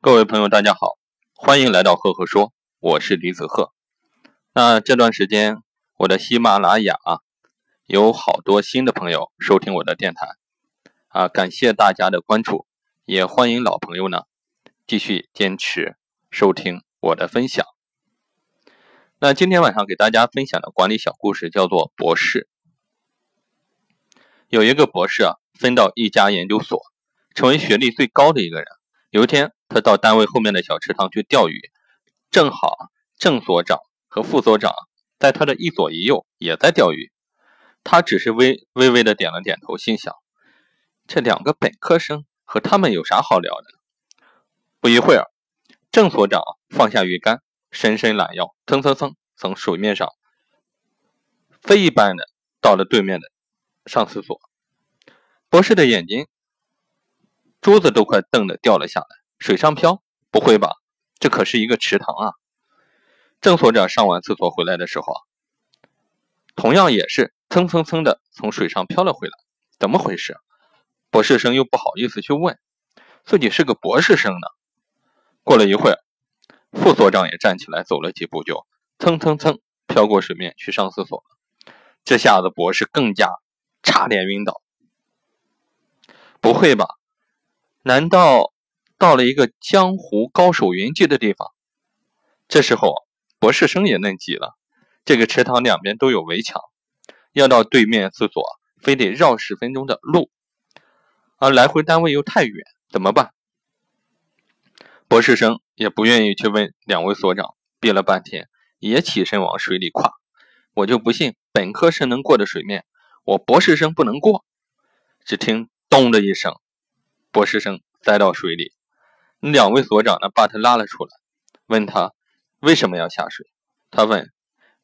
各位朋友，大家好，欢迎来到赫赫说，我是李子赫。那这段时间，我的喜马拉雅有好多新的朋友收听我的电台啊，感谢大家的关注，也欢迎老朋友呢继续坚持收听我的分享。那今天晚上给大家分享的管理小故事叫做博士。有一个博士啊，分到一家研究所，成为学历最高的一个人。有一天，他到单位后面的小池塘去钓鱼，正好郑所长和副所长在他的一左一右也在钓鱼。他只是微微微的点了点头，心想：这两个本科生和他们有啥好聊的？不一会儿，郑所长放下鱼竿，伸伸懒腰，蹭蹭蹭从水面上飞一般的到了对面的。上厕所，博士的眼睛珠子都快瞪得掉了下来。水上漂？不会吧？这可是一个池塘啊！郑所长上完厕所回来的时候，同样也是蹭蹭蹭的从水上漂了回来。怎么回事？博士生又不好意思去问，自己是个博士生呢。过了一会儿，副所长也站起来走了几步，就蹭蹭蹭飘过水面去上厕所了。这下子博士更加。差点晕倒！不会吧？难道到了一个江湖高手云集的地方？这时候，博士生也嫩急了。这个池塘两边都有围墙，要到对面厕所，非得绕十分钟的路，而来回单位又太远，怎么办？博士生也不愿意去问两位所长，憋了半天，也起身往水里跨。我就不信本科生能过的水面。我博士生不能过，只听“咚”的一声，博士生栽到水里。两位所长呢，把他拉了出来，问他为什么要下水。他问：“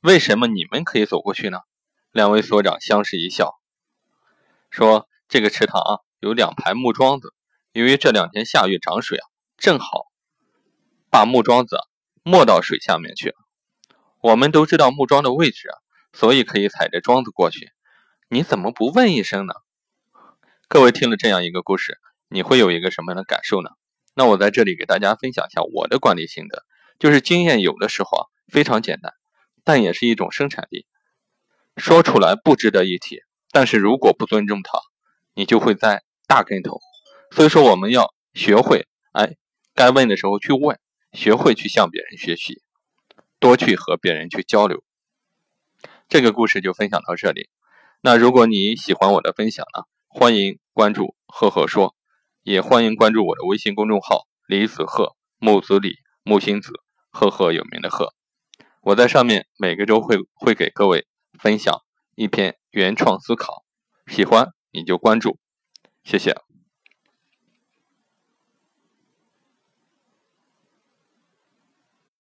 为什么你们可以走过去呢？”两位所长相视一笑，说：“这个池塘啊，有两排木桩子，由于这两天下雨涨水啊，正好把木桩子没到水下面去了。我们都知道木桩的位置啊，所以可以踩着桩子过去。”你怎么不问一声呢？各位听了这样一个故事，你会有一个什么样的感受呢？那我在这里给大家分享一下我的管理心得，就是经验有的时候啊非常简单，但也是一种生产力。说出来不值得一提，但是如果不尊重他，你就会栽大跟头。所以说我们要学会，哎，该问的时候去问，学会去向别人学习，多去和别人去交流。这个故事就分享到这里。那如果你喜欢我的分享呢，欢迎关注赫赫说，也欢迎关注我的微信公众号李子鹤木子李木星子赫赫有名的赫，我在上面每个周会会给各位分享一篇原创思考，喜欢你就关注，谢谢。